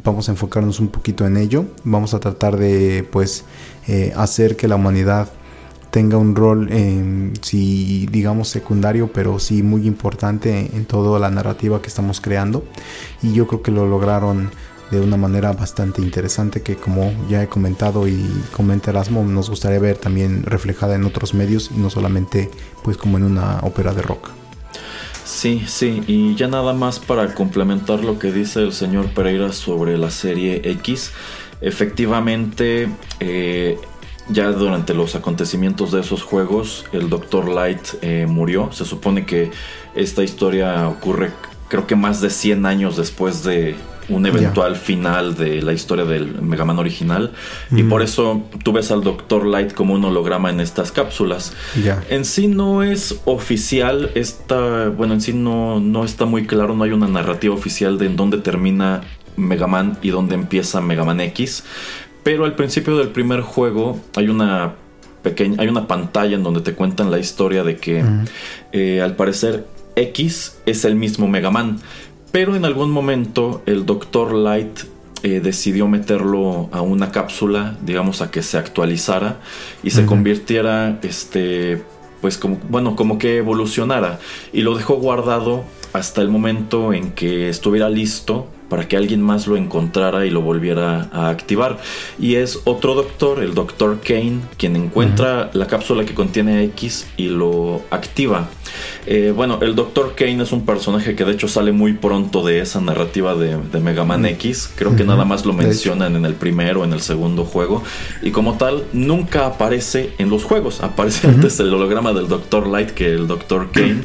Vamos a enfocarnos un poquito en ello. Vamos a tratar de pues eh, hacer que la humanidad tenga un rol, eh, sí, digamos secundario, pero sí muy importante en toda la narrativa que estamos creando. Y yo creo que lo lograron de una manera bastante interesante que como ya he comentado y comenta Erasmo, nos gustaría ver también reflejada en otros medios y no solamente pues como en una ópera de rock. Sí, sí, y ya nada más para complementar lo que dice el señor Pereira sobre la serie X, efectivamente, eh, ya durante los acontecimientos de esos juegos, el Dr. Light eh, murió. Se supone que esta historia ocurre, creo que más de 100 años después de un eventual final de la historia del Mega Man original. Y por eso tú ves al Dr. Light como un holograma en estas cápsulas. En sí no es oficial, está, bueno, en sí no, no está muy claro, no hay una narrativa oficial de en dónde termina Mega Man y dónde empieza Mega Man X. Pero al principio del primer juego hay una pequeña, hay una pantalla en donde te cuentan la historia de que eh, al parecer X es el mismo Mega Man. Pero en algún momento el Dr. Light eh, decidió meterlo a una cápsula, digamos, a que se actualizara y se convirtiera, este, pues como, bueno, como que evolucionara. Y lo dejó guardado hasta el momento en que estuviera listo para que alguien más lo encontrara y lo volviera a activar. Y es otro doctor, el Dr. Kane, quien encuentra la cápsula que contiene X y lo activa. Eh, bueno, el Dr. Kane es un personaje que de hecho sale muy pronto de esa narrativa de, de Mega Man X. Creo que nada más lo mencionan en el primero, en el segundo juego. Y como tal, nunca aparece en los juegos. Aparece antes el holograma del Dr. Light que el Dr. Kane.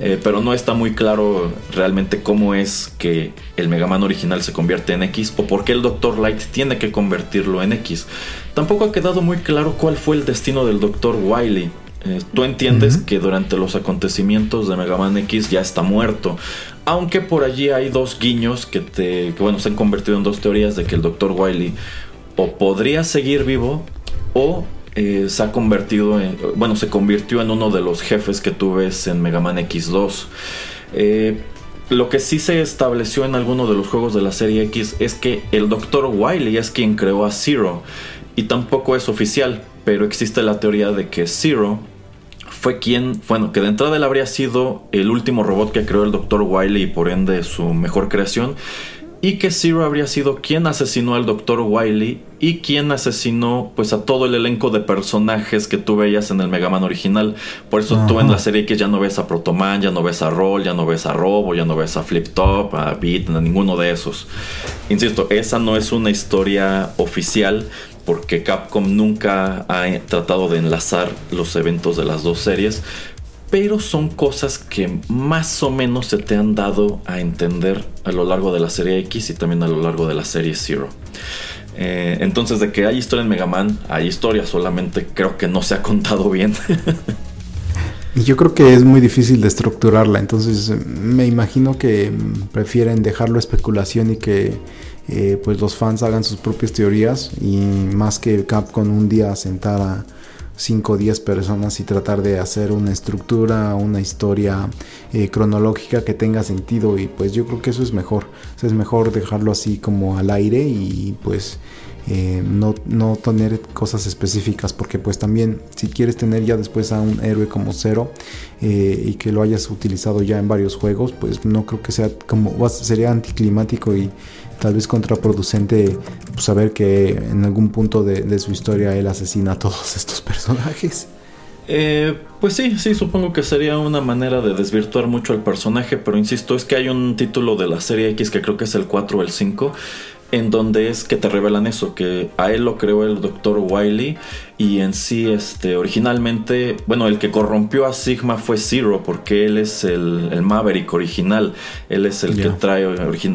Eh, pero no está muy claro realmente cómo es que el Mega Man Original se convierte en X o por qué el Dr. Light tiene que convertirlo en X. Tampoco ha quedado muy claro cuál fue el destino del Dr. Wily. Eh, tú entiendes que durante los acontecimientos de Mega Man X ya está muerto. Aunque por allí hay dos guiños que, te, que bueno, se han convertido en dos teorías de que el Dr. Wily o podría seguir vivo o eh, se ha convertido en, bueno, se convirtió en uno de los jefes que tú ves en Mega Man X2. Eh, lo que sí se estableció en alguno de los juegos de la serie X es que el Dr. Wily es quien creó a Zero. Y tampoco es oficial, pero existe la teoría de que Zero fue quien, bueno, que de entrada él habría sido el último robot que creó el Dr. Wily y por ende su mejor creación y que Zero habría sido quien asesinó al Dr. Wily y quien asesinó pues a todo el elenco de personajes que tú veías en el Mega Man original. Por eso tú en la serie que ya no ves a Protoman, ya no ves a Roll, ya no ves a Robo, ya no ves a Flip Top, a Beat, a ninguno de esos. Insisto, esa no es una historia oficial porque Capcom nunca ha tratado de enlazar los eventos de las dos series, pero son cosas que más o menos se te han dado a entender a lo largo de la serie X y también a lo largo de la serie Zero. Eh, entonces, de que hay historia en Mega Man, hay historia, solamente creo que no se ha contado bien. [laughs] y yo creo que es muy difícil de estructurarla, entonces me imagino que prefieren dejarlo especulación y que eh, pues los fans hagan sus propias teorías y más que Capcom un día sentara 5 o 10 personas y tratar de hacer una estructura, una historia eh, cronológica que tenga sentido y pues yo creo que eso es mejor, es mejor dejarlo así como al aire y pues eh, no, no, tener cosas específicas porque pues también si quieres tener ya después a un héroe como cero eh, y que lo hayas utilizado ya en varios juegos pues no creo que sea como sería anticlimático y tal vez contraproducente pues, saber que en algún punto de, su historia él asesina a todos [laughs] estos personajes. Eh, pues sí, sí, supongo que sería una manera de desvirtuar mucho al personaje, pero insisto, es que hay un título de la serie X que creo que es el 4 o el 5, en donde es que te revelan eso, que a él lo creó el Dr. Wiley y en sí, este, originalmente, bueno, el que corrompió a Sigma fue Zero, porque él es el, Maverick original, él es el que trae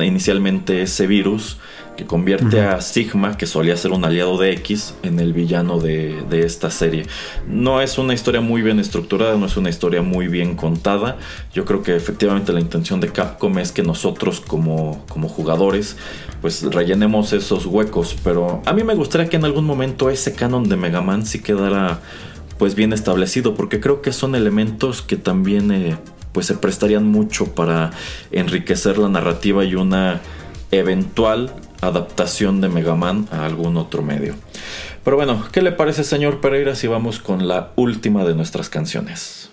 inicialmente ese virus que convierte a Sigma, que solía ser un aliado de X, en el villano de, esta serie. No es una historia muy bien estructurada, no es una historia muy bien contada. Yo creo que efectivamente la intención de Capcom es que nosotros como, como jugadores pues rellenemos esos huecos, pero a mí me gustaría que en algún momento ese canon de Mega Man sí quedara pues bien establecido, porque creo que son elementos que también eh, pues se prestarían mucho para enriquecer la narrativa y una eventual adaptación de Mega Man a algún otro medio. Pero bueno, ¿qué le parece señor Pereira si vamos con la última de nuestras canciones?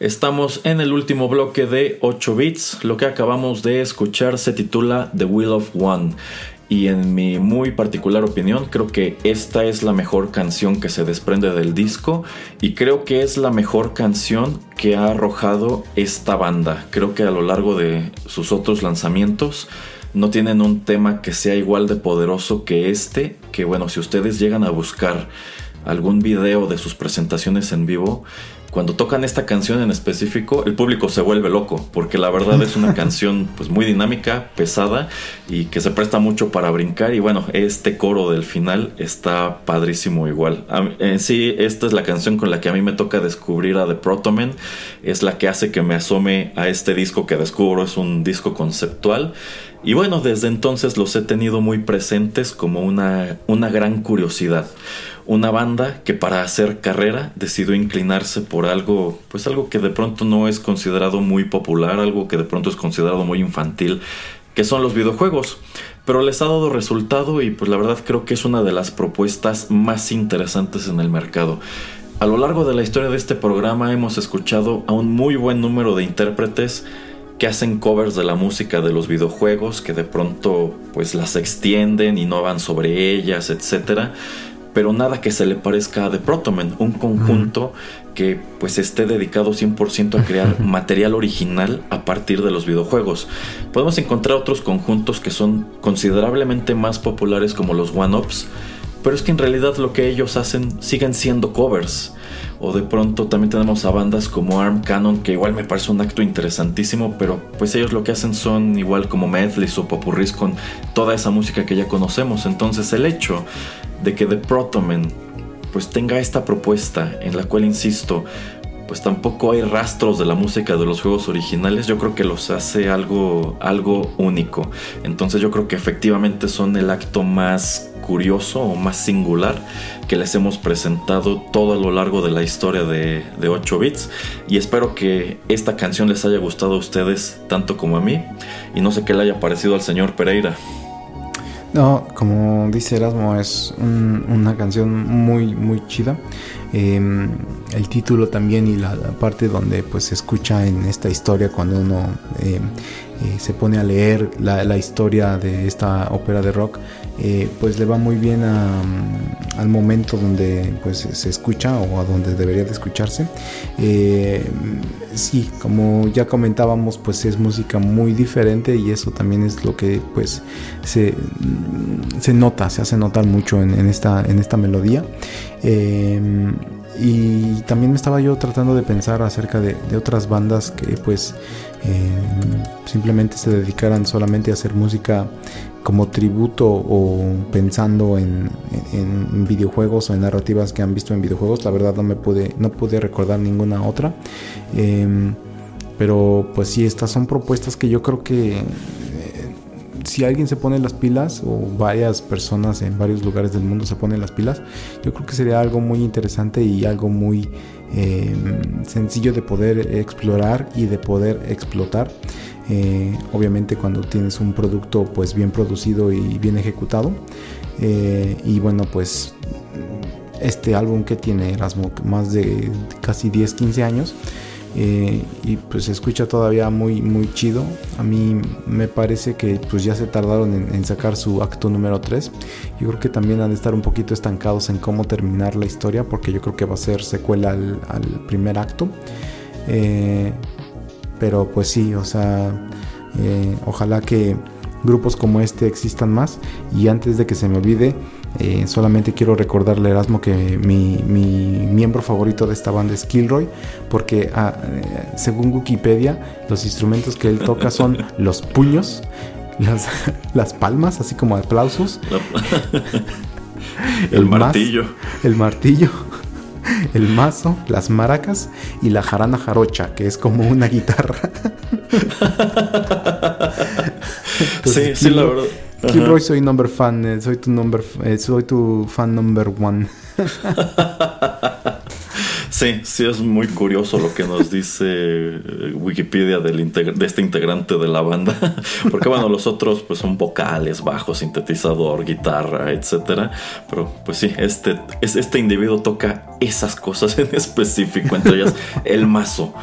Estamos en el último bloque de 8 bits. Lo que acabamos de escuchar se titula The Will of One. Y en mi muy particular opinión, creo que esta es la mejor canción que se desprende del disco. Y creo que es la mejor canción que ha arrojado esta banda. Creo que a lo largo de sus otros lanzamientos no tienen un tema que sea igual de poderoso que este. Que bueno, si ustedes llegan a buscar algún video de sus presentaciones en vivo, cuando tocan esta canción en específico, el público se vuelve loco, porque la verdad es una [laughs] canción pues muy dinámica, pesada y que se presta mucho para brincar y bueno, este coro del final está padrísimo igual. En sí, esta es la canción con la que a mí me toca descubrir a The Protomen, es la que hace que me asome a este disco que descubro, es un disco conceptual. Y bueno, desde entonces los he tenido muy presentes como una, una gran curiosidad una banda que para hacer carrera decidió inclinarse por algo, pues algo que de pronto no es considerado muy popular, algo que de pronto es considerado muy infantil, que son los videojuegos. Pero les ha dado resultado y pues la verdad creo que es una de las propuestas más interesantes en el mercado. A lo largo de la historia de este programa hemos escuchado a un muy buen número de intérpretes que hacen covers de la música de los videojuegos, que de pronto pues las extienden, y no van sobre ellas, etcétera pero nada que se le parezca a The Protoman, un conjunto que pues esté dedicado 100% a crear material original a partir de los videojuegos. Podemos encontrar otros conjuntos que son considerablemente más populares como los One-Ups, pero es que en realidad lo que ellos hacen siguen siendo covers. O de pronto también tenemos a bandas como Arm Cannon, que igual me parece un acto interesantísimo, pero pues ellos lo que hacen son igual como medleys o popurris con toda esa música que ya conocemos. Entonces el hecho de que The Protoman pues tenga esta propuesta en la cual insisto pues tampoco hay rastros de la música de los juegos originales, yo creo que los hace algo, algo único. Entonces yo creo que efectivamente son el acto más curioso o más singular que les hemos presentado todo a lo largo de la historia de, de 8 bits. Y espero que esta canción les haya gustado a ustedes tanto como a mí. Y no sé qué le haya parecido al señor Pereira. No, como dice Erasmo, es una canción muy, muy chida. Em, el título también y la, parte donde pues se escucha en esta historia cuando uno em, eh, se pone a leer la, historia de esta ópera de rock, eh, pues le va muy bien mm, al momento donde pues se escucha o a donde debería de escucharse. Eh, sí, como ya comentábamos, pues es música muy diferente y eso también es lo que pues se, mm, se nota, se hace notar mucho en, esta, en esta melodía. Em, y también me estaba yo tratando de pensar acerca de, otras bandas que pues eh, simplemente se dedicaran solamente a hacer música como tributo o pensando en, videojuegos o en narrativas que han visto en videojuegos. La verdad no me pude, no pude recordar ninguna otra. Em, pero pues sí, estas son propuestas que yo creo que si alguien se pone las pilas o varias personas en varios lugares del mundo se ponen las pilas, yo creo que sería algo muy interesante y algo muy em, sencillo de poder explorar y de poder explotar. Eh, obviamente cuando tienes un producto pues bien producido y bien ejecutado. Eh, y bueno pues este álbum que tiene Erasmo más de casi 10, 15 años eh, y pues se escucha todavía muy muy chido a mí me parece que pues ya se tardaron en, sacar su acto número 3 yo creo que también han de estar un poquito estancados en cómo terminar la historia porque yo creo que va a ser secuela al, primer acto pero pues sí o sea eh, ojalá que grupos como este existan más. Y antes de que se me olvide eh, solamente quiero recordarle a Erasmo que mi, miembro favorito de esta banda es Kilroy, porque ah, eh, según Wikipedia, los instrumentos que él toca son [laughs] los puños, [laughs] las, palmas, así como aplausos, [laughs] el, martillo, el martillo, [laughs] el mazo, las maracas y la jarana jarocha, que es como una guitarra. [laughs] sí, sí, la verdad. Kilroy soy number fan, eh, soy tu number, eh, soy tu fan number one. [laughs] Sí, sí es muy curioso lo que nos dice eh, Wikipedia del de este integrante de la banda, [laughs] porque bueno, los otros pues son vocales, bajo, sintetizador, guitarra, etcétera, pero pues sí, este, este individuo toca esas cosas en específico, entre ellas el mazo,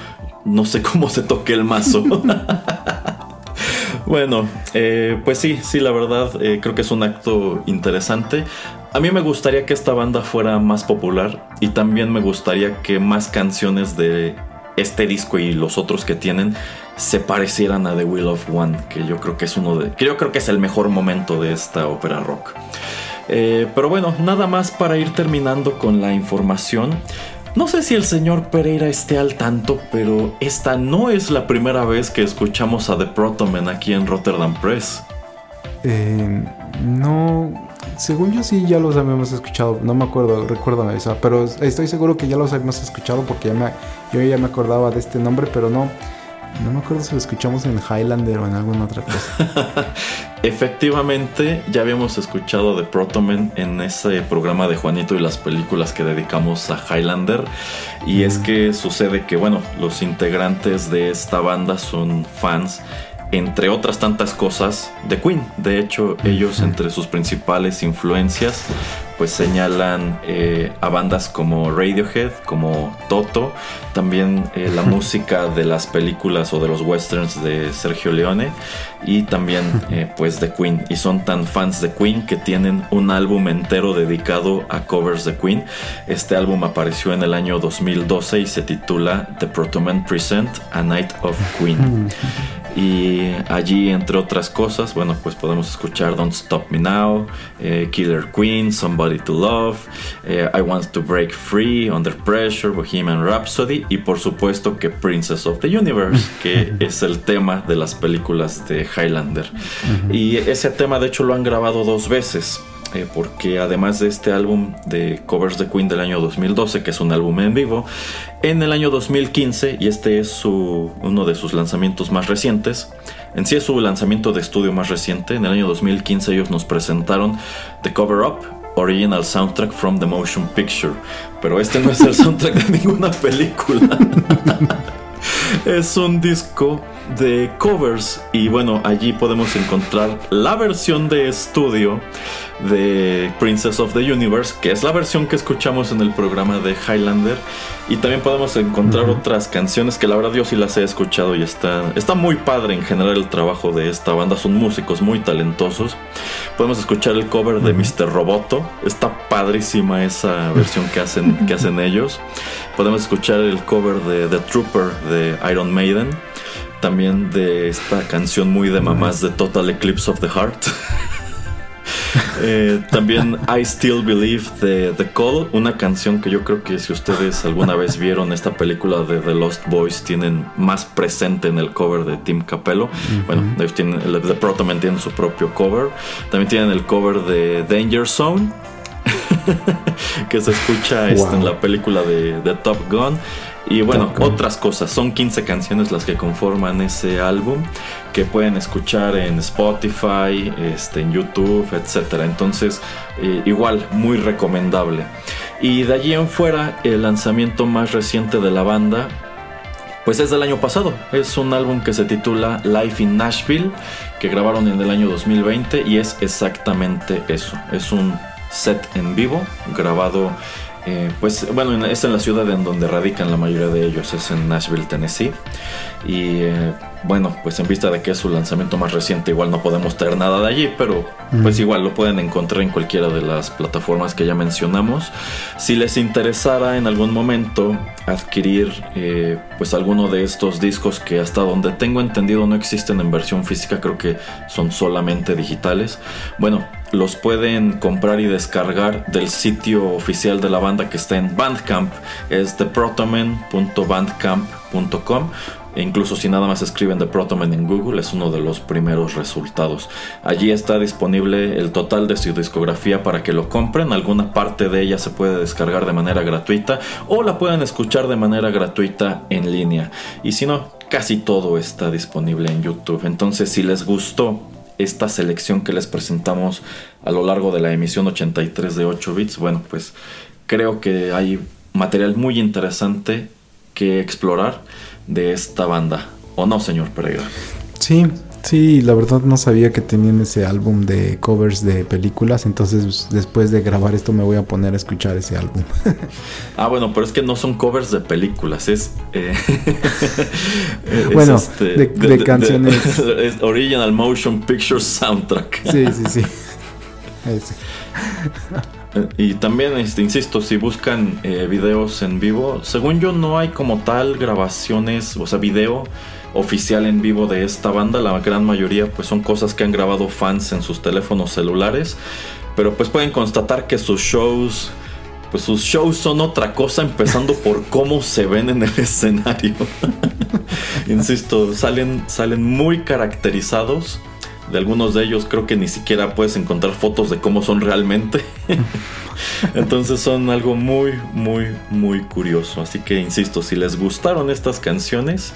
no sé cómo se toque el mazo. [laughs] bueno, eh, pues sí, sí, la verdad eh, creo que es un acto interesante. A mí me gustaría que esta banda fuera más popular y también me gustaría que más canciones de este disco y los otros que tienen se parecieran a The Will of One, que yo creo que es uno de, creo que es el mejor momento de esta ópera rock. Eh, pero bueno, nada más para ir terminando con la información. No sé si el señor Pereira esté al tanto, pero esta no es la primera vez que escuchamos a The Protomen aquí en Rotterdam Press. Eh, no, según yo sí ya los habíamos escuchado, no me acuerdo, recuérdame eso, pero estoy seguro que ya los habíamos escuchado porque ya me, yo ya me acordaba de este nombre, pero no, no me acuerdo si lo escuchamos en Highlander o en alguna otra cosa. [laughs] Efectivamente, ya habíamos escuchado de Protomen en ese programa de Juanito y las películas que dedicamos a Highlander. Y es que sucede que, bueno, los integrantes de esta banda son fans entre otras tantas cosas, de Queen. De hecho, ellos entre sus principales influencias pues señalan eh, a bandas como Radiohead, como Toto, también eh, la [laughs] música de las películas o de los westerns de Sergio Leone y también eh, pues de Queen. Y son tan fans de Queen que tienen un álbum entero dedicado a covers de Queen. Este álbum apareció en el año 2012 y se titula The Protoman Present A Night of Queen. Y allí, entre otras cosas, bueno, pues podemos escuchar Don't Stop Me Now, Killer Queen, Somebody to Love, eh, I Want to Break Free, Under Pressure, Bohemian Rhapsody y por supuesto que Princess of the Universe, [laughs] que es el tema de las películas de Highlander. Y ese tema de hecho lo han grabado dos veces. Eh, porque además de este álbum de covers de Queen del año 2012, que es un álbum en vivo, en el año 2015, y este es uno de sus lanzamientos más recientes, en sí es su lanzamiento de estudio más reciente, en el año 2015 ellos nos presentaron The Cover Up, Original Soundtrack from the Motion Picture. Pero este no es el [laughs] soundtrack de ninguna película. [laughs] es un disco de covers y bueno, allí podemos encontrar la versión de estudio de Princess of the Universe, que es la versión que escuchamos en el programa de Highlander. Y también podemos encontrar otras canciones que la verdad yo sí las he escuchado y está, está muy padre en general el trabajo de esta banda. Son músicos muy talentosos. Podemos escuchar el cover de Mr. Roboto. Está padrísima esa versión que hacen, que hacen [laughs] ellos. Podemos escuchar el cover de The Trooper de Iron Maiden. También de esta canción muy de mamás de Total Eclipse of the Heart. [laughs] Eh, también I Still Believe de The Call, una canción que yo creo que si ustedes alguna vez vieron esta película de The Lost Boys, tienen más presente en el cover de Tim Capello. Bueno, ellos tienen, The Protoman tienen su propio cover. También tienen el cover de Danger Zone. [laughs] que se escucha este, en la película de, de Top Gun. Y bueno, otras cosas. Son 15 canciones las que conforman ese álbum que pueden escuchar en Spotify, este, en YouTube, etc. Entonces, eh, igual, muy recomendable. Y de allí en fuera, el lanzamiento más reciente de la banda pues es del año pasado. Es un álbum que se titula Life in Nashville, que grabaron en el año 2020 y es exactamente eso. Es un set en vivo grabado eh, pues bueno, es en la ciudad en donde radican la mayoría de ellos, es en Nashville, Tennessee. Y eh, bueno, pues en vista de que es su lanzamiento más reciente, igual no podemos traer nada de allí, pero pues igual lo pueden encontrar en cualquiera de las plataformas que ya mencionamos. Si les interesara en algún momento adquirir eh, pues alguno de estos discos que hasta donde tengo entendido no existen en versión física, creo que son solamente digitales. Bueno, los pueden comprar y descargar del sitio oficial de la banda que está en Bandcamp, es theprotoman.bandcamp.com e incluso si nada más escriben The Protoman en Google es uno de los primeros resultados. Allí está disponible el total de su discografía para que lo compren. Alguna parte de ella se puede descargar de manera gratuita o la pueden escuchar de manera gratuita en línea. Y si no, casi todo está disponible en YouTube. Entonces si les gustó esta selección que les presentamos a lo largo de la emisión 83 de 8 bits, bueno, pues creo que hay material muy interesante que explorar de esta banda. ¿O no, señor Pereira? Sí, Sí, la verdad no sabía que tenían ese álbum de covers de películas, entonces después de grabar esto me voy a poner a escuchar ese álbum. [laughs] ah, bueno, pero es que no son covers de películas, es... Eh, [laughs] [laughs] bueno, este, de, canciones... es original Motion Picture Soundtrack. sí, sí, sí. Eh, y también, este, insisto, si buscan eh, videos en vivo, según yo no hay como tal grabaciones, o sea, video oficial en vivo de esta banda. La gran mayoría pues son cosas que han grabado fans en sus teléfonos celulares. Pero pues pueden constatar que sus shows, pues sus shows son otra cosa, empezando [laughs] por cómo se ven en el [laughs] escenario. [laughs] Insisto, salen, salen muy caracterizados. De algunos de ellos creo que ni siquiera puedes encontrar fotos de cómo son realmente. [laughs] Entonces son algo muy, muy, muy curioso. Así que insisto, si les gustaron estas canciones,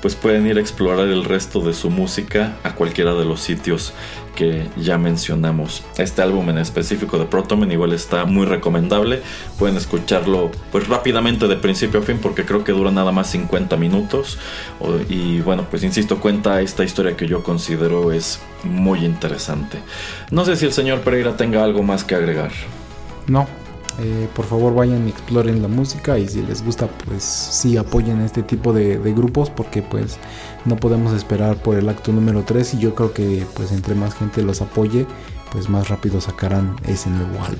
pues pueden ir a explorar el resto de su música a cualquiera de los sitios que ya mencionamos. Este álbum en específico de Protomen igual está muy recomendable. Pueden escucharlo pues rápidamente de principio a fin porque creo que dura nada más 50 minutos. Y bueno, pues insisto, cuenta esta historia que yo considero es muy interesante. No sé si el señor Pereira tenga algo más que agregar. No, eh, por favor vayan y exploren la música y si les gusta pues sí apoyen este tipo de, grupos porque pues no podemos esperar por el acto número 3 y yo creo que pues entre más gente los apoye pues más rápido sacarán ese nuevo álbum.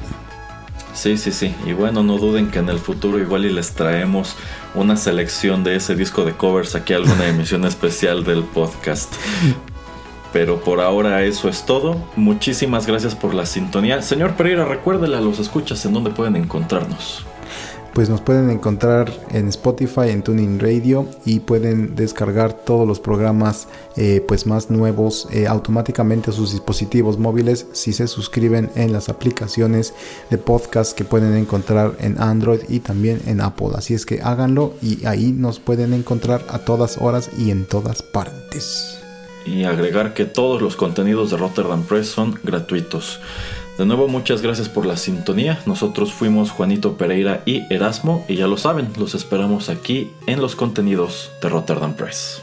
Sí, sí, sí. Y bueno, no duden que en el futuro igual y les traemos una selección de ese disco de covers aquí a alguna [laughs] emisión especial del podcast. Pero por ahora eso es todo. Muchísimas gracias por la sintonía. Señor Pereira, recuérdele a los escuchas en dónde pueden encontrarnos. Pues nos pueden encontrar en Spotify, en Tuning Radio y pueden descargar todos los programas eh, pues más nuevos eh, automáticamente a sus dispositivos móviles si se suscriben en las aplicaciones de podcast que pueden encontrar en Android y también en Apple. Así es que háganlo y ahí nos pueden encontrar a todas horas y en todas partes y agregar que todos los contenidos de Rotterdam Press son gratuitos. De nuevo, muchas gracias por la sintonía. Nosotros fuimos Juanito Pereira y Erasmo y ya lo saben, los esperamos aquí en los contenidos de Rotterdam Press.